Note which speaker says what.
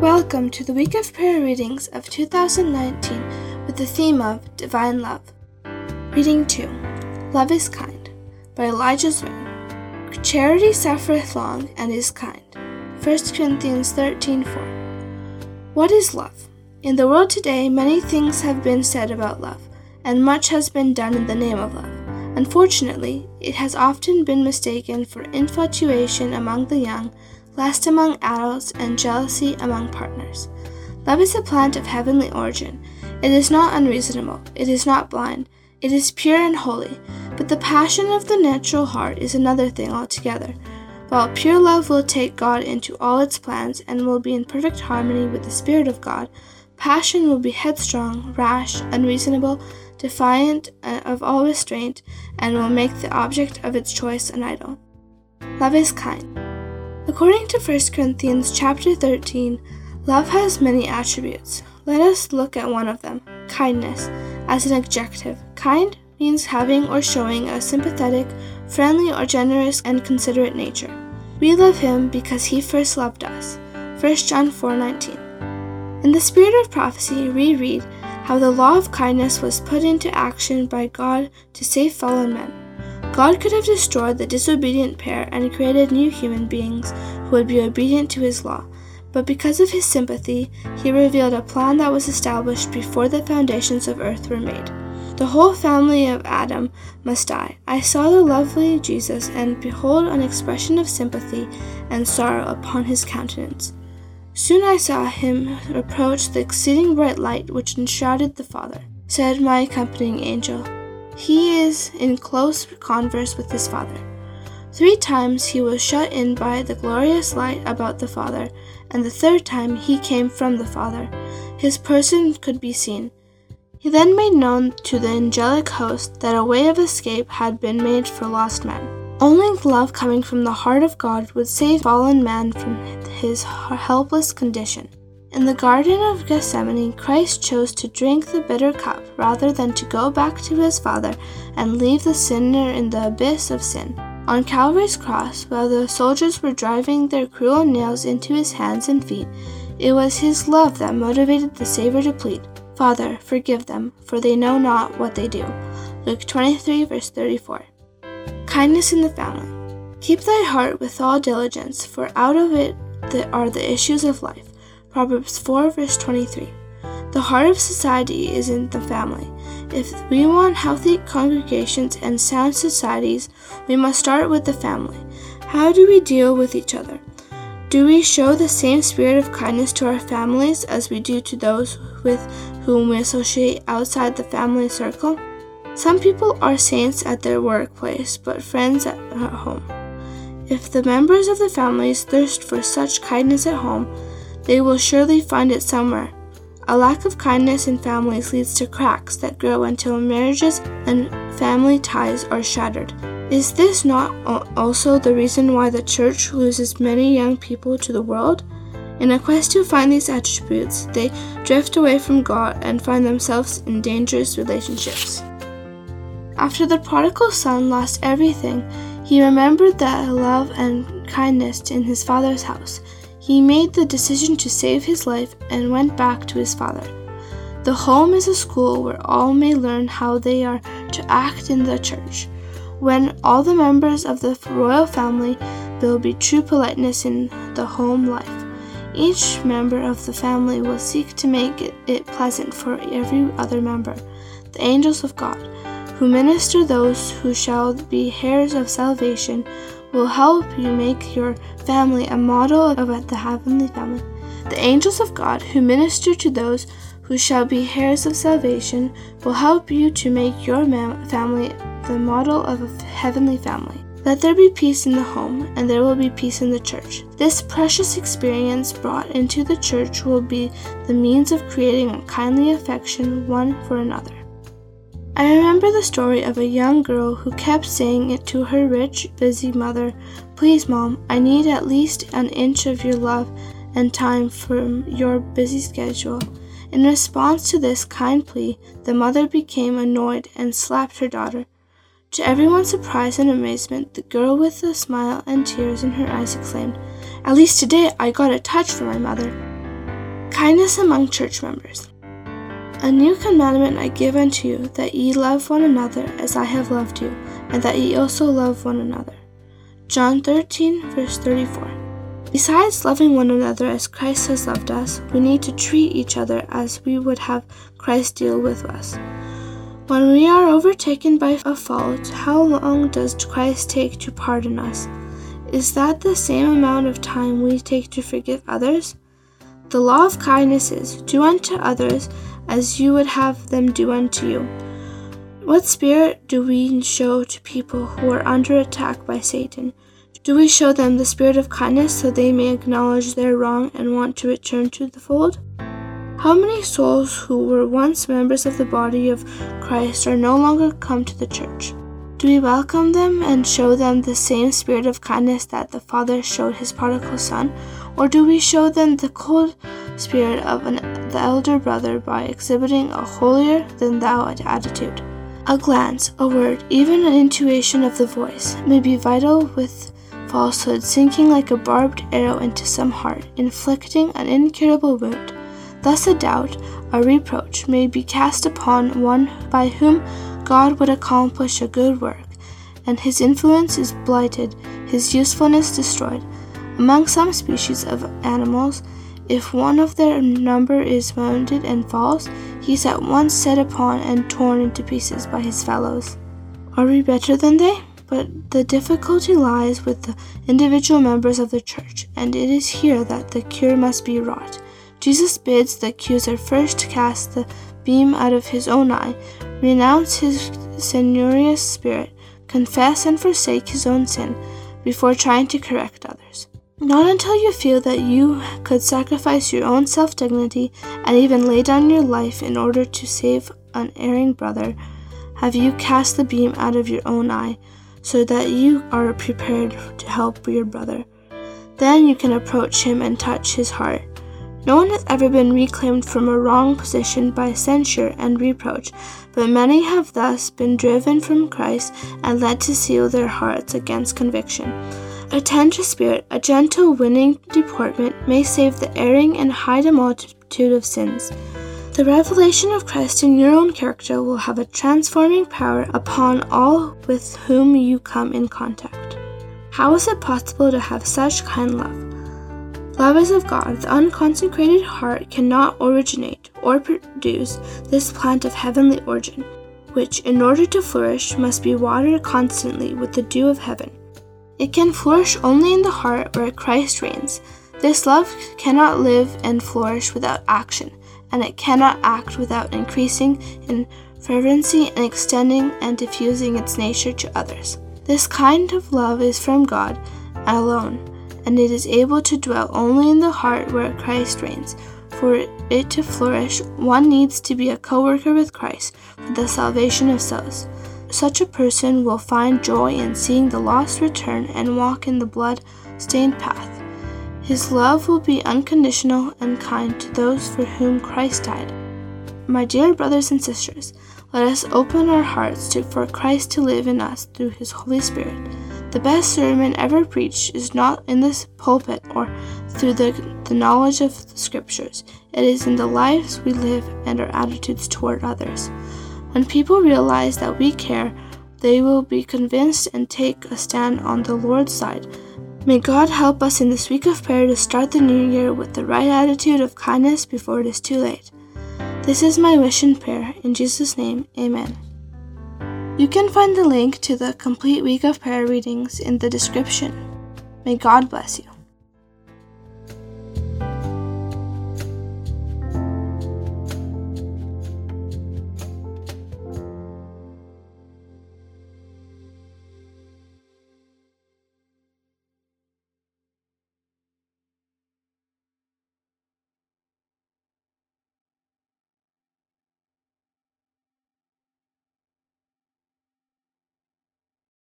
Speaker 1: Welcome to the week of prayer readings of 2019 with the theme of Divine Love. Reading 2 Love is Kind by Elijah Zwing. Charity suffereth long and is kind. 1 Corinthians 13 4. What is love? In the world today, many things have been said about love, and much has been done in the name of love. Unfortunately, it has often been mistaken for infatuation among the young, lust among adults, and jealousy among partners. Love is a plant of heavenly origin. It is not unreasonable, it is not blind, it is pure and holy. But the passion of the natural heart is another thing altogether. While pure love will take God into all its plans and will be in perfect harmony with the Spirit of God, passion will be headstrong, rash, unreasonable, defiant uh, of all restraint, and will make the object of its choice an idol. Love is kind. According to 1 Corinthians chapter 13, love has many attributes. Let us look at one of them, kindness, as an adjective. Kind means having or showing a sympathetic, friendly, or generous and considerate nature. We love him because he first loved us. 1 John 4:19. In the spirit of prophecy, we read how the law of kindness was put into action by God to save fallen men. God could have destroyed the disobedient pair and created new human beings who would be obedient to his law, but because of his sympathy, he revealed a plan that was established before the foundations of earth were made. The whole family of Adam must die. I saw the lovely Jesus, and behold, an expression of sympathy and sorrow upon his countenance. Soon I saw him approach the exceeding bright light which enshrouded the Father. Said my accompanying angel, He is in close converse with his Father. Three times he was shut in by the glorious light about the Father, and the third time he came from the Father. His person could be seen. He then made known to the angelic host that a way of escape had been made for lost men. Only love coming from the heart of God would save fallen man from his helpless condition. In the Garden of Gethsemane, Christ chose to drink the bitter cup rather than to go back to his Father and leave the sinner in the abyss of sin. On Calvary's cross, while the soldiers were driving their cruel nails into his hands and feet, it was his love that motivated the Savior to plead, Father, forgive them, for they know not what they do. Luke 23, verse 34. Kindness in the family. Keep thy heart with all diligence, for out of it are the issues of life. Proverbs 4, verse 23. The heart of society is in the family. If we want healthy congregations and sound societies, we must start with the family. How do we deal with each other? Do we show the same spirit of kindness to our families as we do to those with whom we associate outside the family circle? Some people are saints at their workplace, but friends at home. If the members of the families thirst for such kindness at home, they will surely find it somewhere. A lack of kindness in families leads to cracks that grow until marriages and family ties are shattered. Is this not also the reason why the church loses many young people to the world? In a quest to find these attributes, they drift away from God and find themselves in dangerous relationships. After the prodigal son lost everything, he remembered the love and kindness in his father's house. He made the decision to save his life and went back to his father. The home is a school where all may learn how they are to act in the church. When all the members of the royal family there will be true politeness in the home life. Each member of the family will seek to make it pleasant for every other member. The angels of God who minister those who shall be heirs of salvation, will help you make your family a model of the heavenly family. The angels of God, who minister to those who shall be heirs of salvation, will help you to make your family the model of a heavenly family. Let there be peace in the home, and there will be peace in the church. This precious experience brought into the church will be the means of creating a kindly affection one for another. I remember the story of a young girl who kept saying it to her rich, busy mother Please, Mom, I need at least an inch of your love and time from your busy schedule. In response to this kind plea, the mother became annoyed and slapped her daughter. To everyone's surprise and amazement, the girl with a smile and tears in her eyes exclaimed, At least today I got a touch from my mother. Kindness among church members. A new commandment I give unto you, that ye love one another as I have loved you, and that ye also love one another. John 13, verse 34. Besides loving one another as Christ has loved us, we need to treat each other as we would have Christ deal with us. When we are overtaken by a fault, how long does Christ take to pardon us? Is that the same amount of time we take to forgive others? The law of kindness is do unto others as you would have them do unto you. What spirit do we show to people who are under attack by Satan? Do we show them the spirit of kindness so they may acknowledge their wrong and want to return to the fold? How many souls who were once members of the body of Christ are no longer come to the church? Do we welcome them and show them the same spirit of kindness that the Father showed his prodigal son? Or do we show them the cold spirit of an, the elder brother by exhibiting a holier than thou attitude? A glance, a word, even an intuition of the voice may be vital with falsehood sinking like a barbed arrow into some heart, inflicting an incurable wound. Thus, a doubt, a reproach may be cast upon one by whom God would accomplish a good work, and his influence is blighted, his usefulness destroyed. Among some species of animals, if one of their number is wounded and falls, he is at once set upon and torn into pieces by his fellows. Are we better than they? But the difficulty lies with the individual members of the church, and it is here that the cure must be wrought. Jesus bids the accuser first cast the beam out of his own eye, renounce his censorious spirit, confess and forsake his own sin before trying to correct others. Not until you feel that you could sacrifice your own self dignity and even lay down your life in order to save an erring brother have you cast the beam out of your own eye so that you are prepared to help your brother. Then you can approach him and touch his heart no one has ever been reclaimed from a wrong position by censure and reproach, but many have thus been driven from Christ and led to seal their hearts against conviction. A tender spirit, a gentle, winning deportment may save the erring and hide a multitude of sins. The revelation of Christ in your own character will have a transforming power upon all with whom you come in contact. How is it possible to have such kind love? Love is of God. The unconsecrated heart cannot originate or produce this plant of heavenly origin, which, in order to flourish, must be watered constantly with the dew of heaven. It can flourish only in the heart where Christ reigns. This love cannot live and flourish without action, and it cannot act without increasing in fervency and extending and diffusing its nature to others. This kind of love is from God alone and it is able to dwell only in the heart where Christ reigns. For it to flourish, one needs to be a co worker with Christ for the salvation of souls. Such a person will find joy in seeing the lost return and walk in the blood stained path. His love will be unconditional and kind to those for whom Christ died. My dear brothers and sisters, let us open our hearts to, for Christ to live in us through his Holy Spirit. The best sermon ever preached is not in this pulpit or through the, the knowledge of the scriptures. It is in the lives we live and our attitudes toward others. When people realize that we care, they will be convinced and take a stand on the Lord's side. May God help us in this week of prayer to start the new year with the right attitude of kindness before it is too late. This is my wish and prayer. In Jesus' name, amen. You can find the link to the complete week of prayer readings in the description. May God bless you.